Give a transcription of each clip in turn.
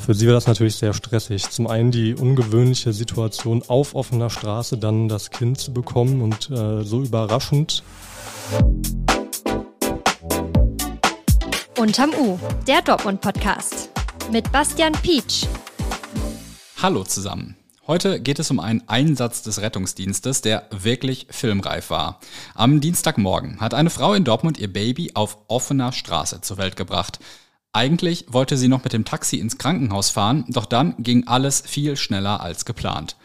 Für sie war das natürlich sehr stressig. Zum einen die ungewöhnliche Situation auf offener Straße dann das Kind zu bekommen und äh, so überraschend. Unterm U, der Dortmund-Podcast mit Bastian Pietsch. Hallo zusammen. Heute geht es um einen Einsatz des Rettungsdienstes, der wirklich filmreif war. Am Dienstagmorgen hat eine Frau in Dortmund ihr Baby auf offener Straße zur Welt gebracht. Eigentlich wollte sie noch mit dem Taxi ins Krankenhaus fahren, doch dann ging alles viel schneller als geplant.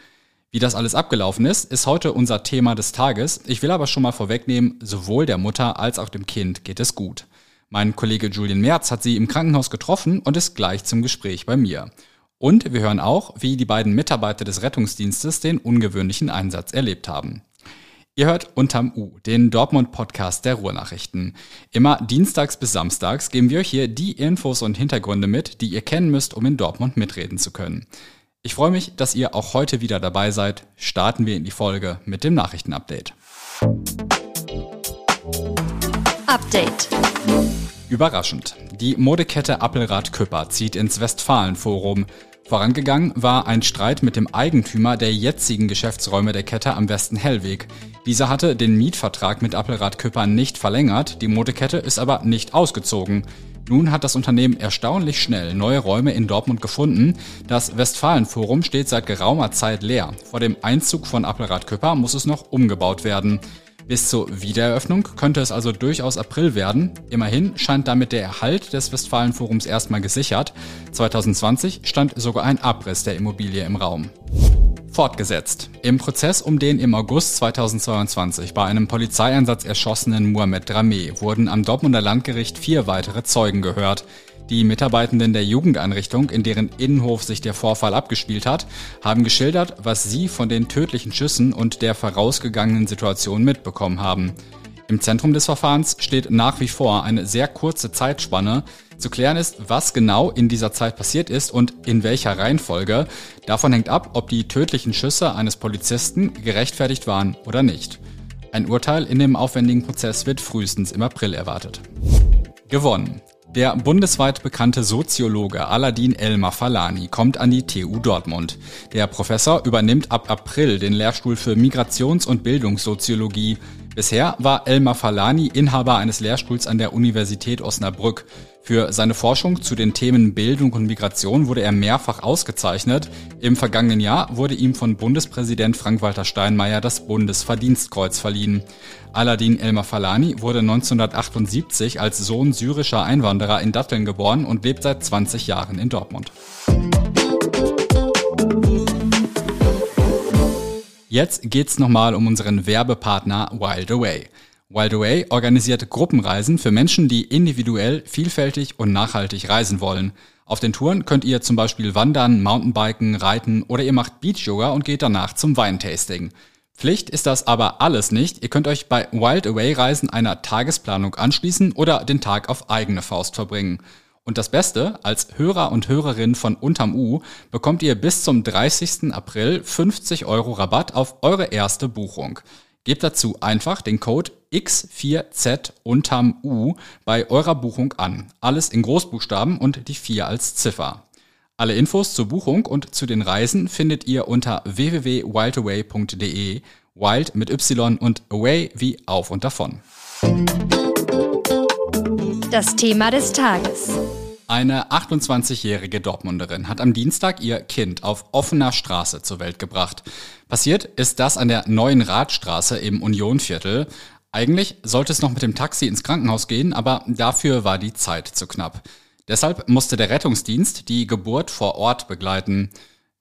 Wie das alles abgelaufen ist, ist heute unser Thema des Tages. Ich will aber schon mal vorwegnehmen, sowohl der Mutter als auch dem Kind geht es gut. Mein Kollege Julian Merz hat sie im Krankenhaus getroffen und ist gleich zum Gespräch bei mir. Und wir hören auch, wie die beiden Mitarbeiter des Rettungsdienstes den ungewöhnlichen Einsatz erlebt haben. Ihr hört unterm U, den Dortmund-Podcast der Ruhrnachrichten. Immer dienstags bis samstags geben wir euch hier die Infos und Hintergründe mit, die ihr kennen müsst, um in Dortmund mitreden zu können. Ich freue mich, dass ihr auch heute wieder dabei seid. Starten wir in die Folge mit dem Nachrichtenupdate. Update. Überraschend. Die Modekette Appelrad Küpper zieht ins Westfalenforum. Vorangegangen war ein Streit mit dem Eigentümer der jetzigen Geschäftsräume der Kette am Westen Hellweg. Dieser hatte den Mietvertrag mit Appelrad Küpper nicht verlängert, die Modekette ist aber nicht ausgezogen. Nun hat das Unternehmen erstaunlich schnell neue Räume in Dortmund gefunden. Das Westfalenforum steht seit geraumer Zeit leer. Vor dem Einzug von Appelrad Küpper muss es noch umgebaut werden. Bis zur Wiedereröffnung könnte es also durchaus April werden. Immerhin scheint damit der Erhalt des Westfalenforums erstmal gesichert. 2020 stand sogar ein Abriss der Immobilie im Raum. Fortgesetzt. Im Prozess um den im August 2022 bei einem Polizeieinsatz erschossenen Mohamed Dramé wurden am Dortmunder Landgericht vier weitere Zeugen gehört. Die Mitarbeitenden der Jugendeinrichtung, in deren Innenhof sich der Vorfall abgespielt hat, haben geschildert, was sie von den tödlichen Schüssen und der vorausgegangenen Situation mitbekommen haben. Im Zentrum des Verfahrens steht nach wie vor eine sehr kurze Zeitspanne. Zu klären ist, was genau in dieser Zeit passiert ist und in welcher Reihenfolge. Davon hängt ab, ob die tödlichen Schüsse eines Polizisten gerechtfertigt waren oder nicht. Ein Urteil in dem aufwendigen Prozess wird frühestens im April erwartet. Gewonnen. Der bundesweit bekannte Soziologe Aladin Elmar Falani kommt an die TU Dortmund. Der Professor übernimmt ab April den Lehrstuhl für Migrations- und Bildungssoziologie. Bisher war Elmar Falani Inhaber eines Lehrstuhls an der Universität Osnabrück. Für seine Forschung zu den Themen Bildung und Migration wurde er mehrfach ausgezeichnet. Im vergangenen Jahr wurde ihm von Bundespräsident Frank-Walter Steinmeier das Bundesverdienstkreuz verliehen. Aladin Elmar Falani wurde 1978 als Sohn syrischer Einwanderer in Datteln geboren und lebt seit 20 Jahren in Dortmund. Jetzt geht's nochmal um unseren Werbepartner Wild Away. Wild Away organisiert Gruppenreisen für Menschen, die individuell, vielfältig und nachhaltig reisen wollen. Auf den Touren könnt ihr zum Beispiel wandern, Mountainbiken, reiten oder ihr macht Beach-Yoga und geht danach zum Weintasting. Pflicht ist das aber alles nicht. Ihr könnt euch bei Wild Away Reisen einer Tagesplanung anschließen oder den Tag auf eigene Faust verbringen. Und das Beste, als Hörer und Hörerin von Unterm U bekommt ihr bis zum 30. April 50 Euro Rabatt auf eure erste Buchung. Gebt dazu einfach den Code X4Z unterm U bei eurer Buchung an. Alles in Großbuchstaben und die 4 als Ziffer. Alle Infos zur Buchung und zu den Reisen findet ihr unter www.wildaway.de. Wild mit Y und Away wie auf und davon. Das Thema des Tages. Eine 28-jährige Dortmunderin hat am Dienstag ihr Kind auf offener Straße zur Welt gebracht. Passiert ist das an der neuen Radstraße im Unionviertel. Eigentlich sollte es noch mit dem Taxi ins Krankenhaus gehen, aber dafür war die Zeit zu knapp. Deshalb musste der Rettungsdienst die Geburt vor Ort begleiten.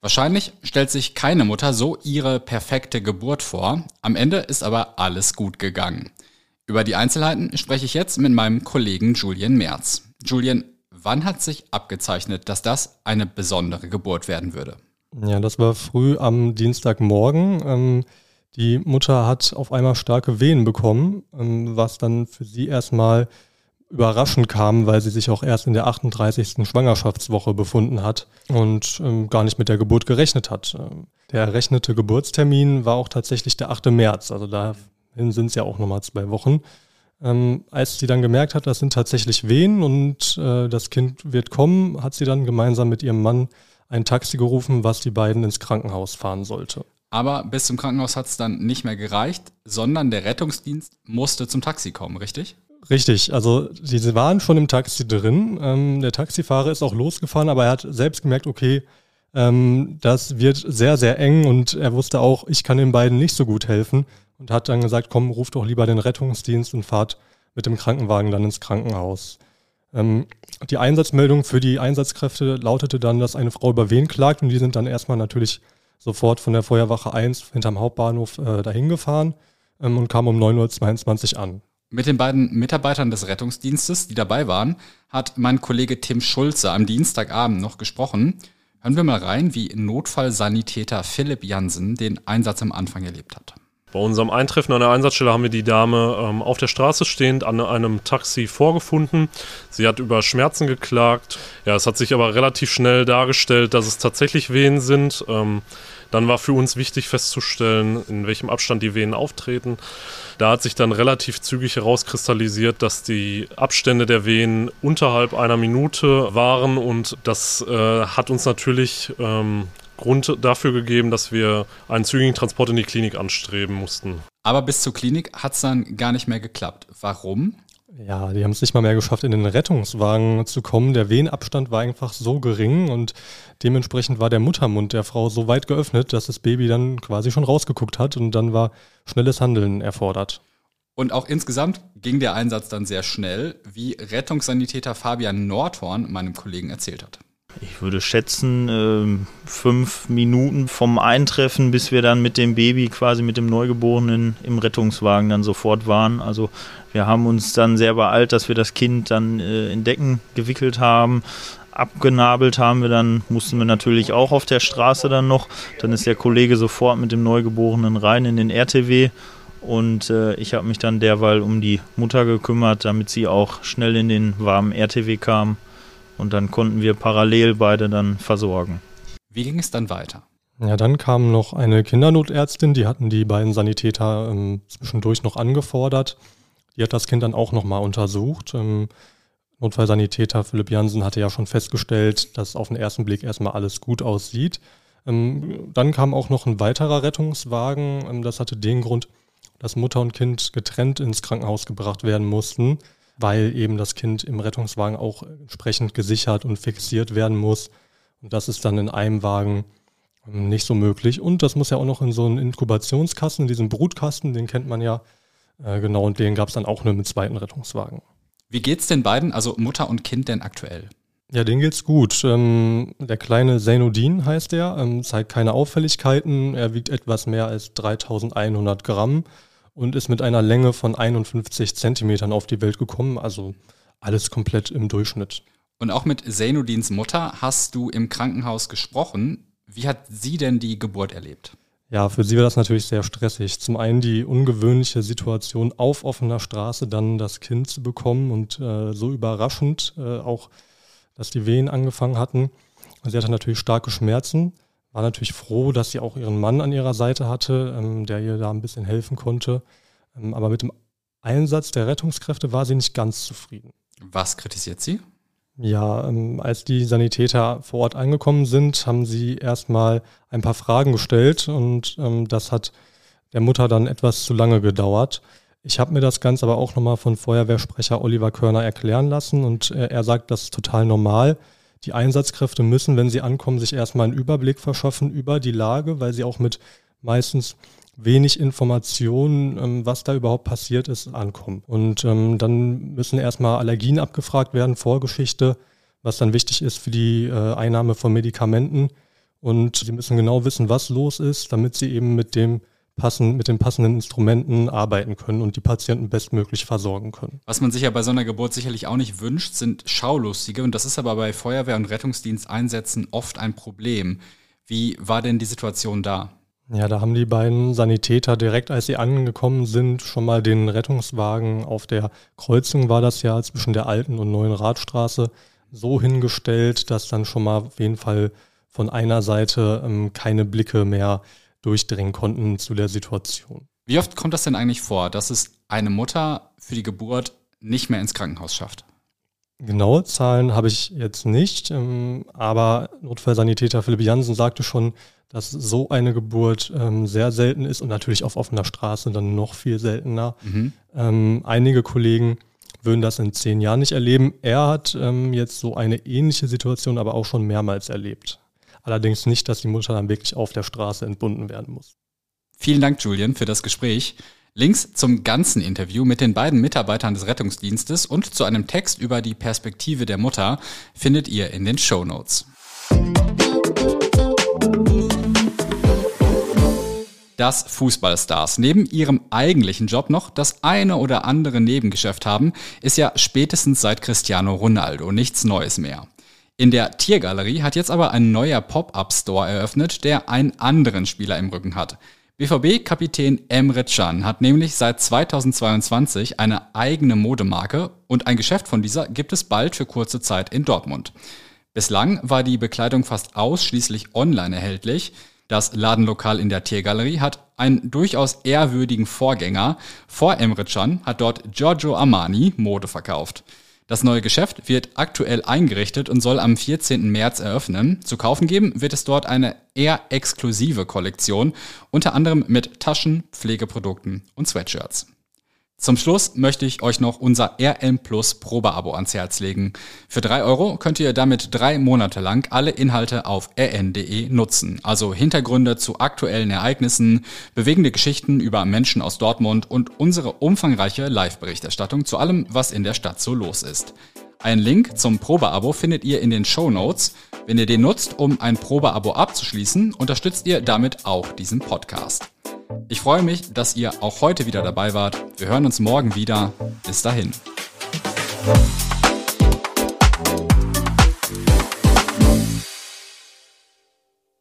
Wahrscheinlich stellt sich keine Mutter so ihre perfekte Geburt vor. Am Ende ist aber alles gut gegangen. Über die Einzelheiten spreche ich jetzt mit meinem Kollegen Julian Merz. Julian, Wann hat sich abgezeichnet, dass das eine besondere Geburt werden würde? Ja, das war früh am Dienstagmorgen. Ähm, die Mutter hat auf einmal starke Wehen bekommen, ähm, was dann für sie erstmal überraschend kam, weil sie sich auch erst in der 38. Schwangerschaftswoche befunden hat und ähm, gar nicht mit der Geburt gerechnet hat. der errechnete Geburtstermin war auch tatsächlich der 8. März, also dahin sind es ja auch nochmal zwei Wochen. Ähm, als sie dann gemerkt hat, das sind tatsächlich Wehen und äh, das Kind wird kommen, hat sie dann gemeinsam mit ihrem Mann ein Taxi gerufen, was die beiden ins Krankenhaus fahren sollte. Aber bis zum Krankenhaus hat es dann nicht mehr gereicht, sondern der Rettungsdienst musste zum Taxi kommen, richtig? Richtig, also sie waren schon im Taxi drin. Ähm, der Taxifahrer ist auch losgefahren, aber er hat selbst gemerkt, okay, ähm, das wird sehr, sehr eng und er wusste auch, ich kann den beiden nicht so gut helfen und hat dann gesagt, komm, ruf doch lieber den Rettungsdienst und fahrt mit dem Krankenwagen dann ins Krankenhaus. Ähm, die Einsatzmeldung für die Einsatzkräfte lautete dann, dass eine Frau über wen klagt und die sind dann erstmal natürlich sofort von der Feuerwache 1 hinterm Hauptbahnhof äh, dahin gefahren ähm, und kamen um 9.22 Uhr an. Mit den beiden Mitarbeitern des Rettungsdienstes, die dabei waren, hat mein Kollege Tim Schulze am Dienstagabend noch gesprochen. Hören wir mal rein, wie Notfallsanitäter Philipp Jansen den Einsatz am Anfang erlebt hat. Bei unserem Eintreffen an der Einsatzstelle haben wir die Dame ähm, auf der Straße stehend an einem Taxi vorgefunden. Sie hat über Schmerzen geklagt. Ja, es hat sich aber relativ schnell dargestellt, dass es tatsächlich Wehen sind. Ähm, dann war für uns wichtig festzustellen, in welchem Abstand die Venen auftreten. Da hat sich dann relativ zügig herauskristallisiert, dass die Abstände der Venen unterhalb einer Minute waren und das äh, hat uns natürlich ähm, Grund dafür gegeben, dass wir einen zügigen Transport in die Klinik anstreben mussten. Aber bis zur Klinik hat es dann gar nicht mehr geklappt. Warum? Ja, die haben es nicht mal mehr geschafft, in den Rettungswagen zu kommen. Der Wehenabstand war einfach so gering und dementsprechend war der Muttermund der Frau so weit geöffnet, dass das Baby dann quasi schon rausgeguckt hat und dann war schnelles Handeln erfordert. Und auch insgesamt ging der Einsatz dann sehr schnell, wie Rettungssanitäter Fabian Nordhorn meinem Kollegen erzählt hat ich würde schätzen, äh, fünf Minuten vom Eintreffen, bis wir dann mit dem Baby, quasi mit dem Neugeborenen im Rettungswagen dann sofort waren. Also wir haben uns dann sehr beeilt, dass wir das Kind dann äh, in Decken gewickelt haben. Abgenabelt haben wir dann, mussten wir natürlich auch auf der Straße dann noch. Dann ist der Kollege sofort mit dem Neugeborenen rein in den RTW und äh, ich habe mich dann derweil um die Mutter gekümmert, damit sie auch schnell in den warmen RTW kam und dann konnten wir parallel beide dann versorgen. Wie ging es dann weiter? Ja, dann kam noch eine Kindernotärztin, die hatten die beiden Sanitäter ähm, zwischendurch noch angefordert. Die hat das Kind dann auch nochmal untersucht. Ähm, Notfallsanitäter Philipp Jansen hatte ja schon festgestellt, dass auf den ersten Blick erstmal alles gut aussieht. Ähm, dann kam auch noch ein weiterer Rettungswagen. Ähm, das hatte den Grund, dass Mutter und Kind getrennt ins Krankenhaus gebracht werden mussten weil eben das Kind im Rettungswagen auch entsprechend gesichert und fixiert werden muss. Und das ist dann in einem Wagen ähm, nicht so möglich. Und das muss ja auch noch in so einen Inkubationskasten, in diesem Brutkasten, den kennt man ja. Äh, genau, und den gab es dann auch nur mit zweiten Rettungswagen. Wie geht's den beiden, also Mutter und Kind, denn aktuell? Ja, denen geht's gut. Ähm, der kleine Zainudin heißt er, ähm, zeigt keine Auffälligkeiten. Er wiegt etwas mehr als 3100 Gramm und ist mit einer Länge von 51 Zentimetern auf die Welt gekommen. Also alles komplett im Durchschnitt. Und auch mit Zainudins Mutter hast du im Krankenhaus gesprochen. Wie hat sie denn die Geburt erlebt? Ja, für sie war das natürlich sehr stressig. Zum einen die ungewöhnliche Situation, auf offener Straße dann das Kind zu bekommen und äh, so überraschend äh, auch, dass die Wehen angefangen hatten. Sie hatte natürlich starke Schmerzen war natürlich froh, dass sie auch ihren Mann an ihrer Seite hatte, ähm, der ihr da ein bisschen helfen konnte. Ähm, aber mit dem Einsatz der Rettungskräfte war sie nicht ganz zufrieden. Was kritisiert sie? Ja, ähm, als die Sanitäter vor Ort angekommen sind, haben sie erstmal ein paar Fragen gestellt und ähm, das hat der Mutter dann etwas zu lange gedauert. Ich habe mir das Ganze aber auch nochmal von Feuerwehrsprecher Oliver Körner erklären lassen und äh, er sagt, das ist total normal. Die Einsatzkräfte müssen, wenn sie ankommen, sich erstmal einen Überblick verschaffen über die Lage, weil sie auch mit meistens wenig Informationen, ähm, was da überhaupt passiert ist, ankommen. Und ähm, dann müssen erstmal Allergien abgefragt werden, Vorgeschichte, was dann wichtig ist für die äh, Einnahme von Medikamenten. Und sie müssen genau wissen, was los ist, damit sie eben mit dem passen, mit den passenden Instrumenten arbeiten können und die Patienten bestmöglich versorgen können. Was man sich ja bei so einer Geburt sicherlich auch nicht wünscht, sind Schaulustige. Und das ist aber bei Feuerwehr- und Rettungsdiensteinsätzen oft ein Problem. Wie war denn die Situation da? Ja, da haben die beiden Sanitäter direkt, als sie angekommen sind, schon mal den Rettungswagen auf der Kreuzung war das ja zwischen der alten und neuen Radstraße so hingestellt, dass dann schon mal auf jeden Fall von einer Seite ähm, keine Blicke mehr durchdringen konnten zu der Situation. Wie oft kommt das denn eigentlich vor, dass es eine Mutter für die Geburt nicht mehr ins Krankenhaus schafft. Genaue Zahlen habe ich jetzt nicht, ähm, aber Notfallsanitäter Philipp Jansen sagte schon, dass so eine Geburt ähm, sehr selten ist und natürlich auf offener Straße dann noch viel seltener. Mhm. Ähm, einige Kollegen würden das in zehn Jahren nicht erleben. Er hat jetzt so eine ähnliche Situation aber auch schon mehrmals erlebt. Allerdings nicht, dass die Mutter dann wirklich auf der Straße entbunden werden muss. Vielen Dank, Julian, für das Gespräch. Links zum ganzen Interview mit den beiden Mitarbeitern des Rettungsdienstes und zu einem Text über die Perspektive der Mutter findet ihr in den Show Notes. Dass Fußballstars neben ihrem eigentlichen Job noch das eine oder andere Nebengeschäft haben, ist ja spätestens seit Cristiano Ronaldo nichts Neues mehr. In der Tiergalerie hat jetzt aber ein neuer Pop-up-Store eröffnet, der einen anderen Spieler im Rücken hat. BVB-Kapitän Emre Can hat nämlich seit 2022 eine eigene Modemarke und ein Geschäft von dieser gibt es bald für kurze Zeit in Dortmund. Bislang war die Bekleidung fast ausschließlich online erhältlich. Das Ladenlokal in der Tiergalerie hat einen durchaus ehrwürdigen Vorgänger. Vor Emre Can hat dort Giorgio Armani Mode verkauft. Das neue Geschäft wird aktuell eingerichtet und soll am 14. März eröffnen. Zu kaufen geben wird es dort eine eher exklusive Kollektion, unter anderem mit Taschen, Pflegeprodukten und Sweatshirts. Zum Schluss möchte ich euch noch unser RN Plus Probeabo ans Herz legen. Für drei Euro könnt ihr damit drei Monate lang alle Inhalte auf rn.de nutzen. Also Hintergründe zu aktuellen Ereignissen, bewegende Geschichten über Menschen aus Dortmund und unsere umfangreiche Live-Berichterstattung zu allem, was in der Stadt so los ist. Einen Link zum Probeabo findet ihr in den Show Notes. Wenn ihr den nutzt, um ein Probeabo abzuschließen, unterstützt ihr damit auch diesen Podcast. Ich freue mich, dass ihr auch heute wieder dabei wart. Wir hören uns morgen wieder. Bis dahin.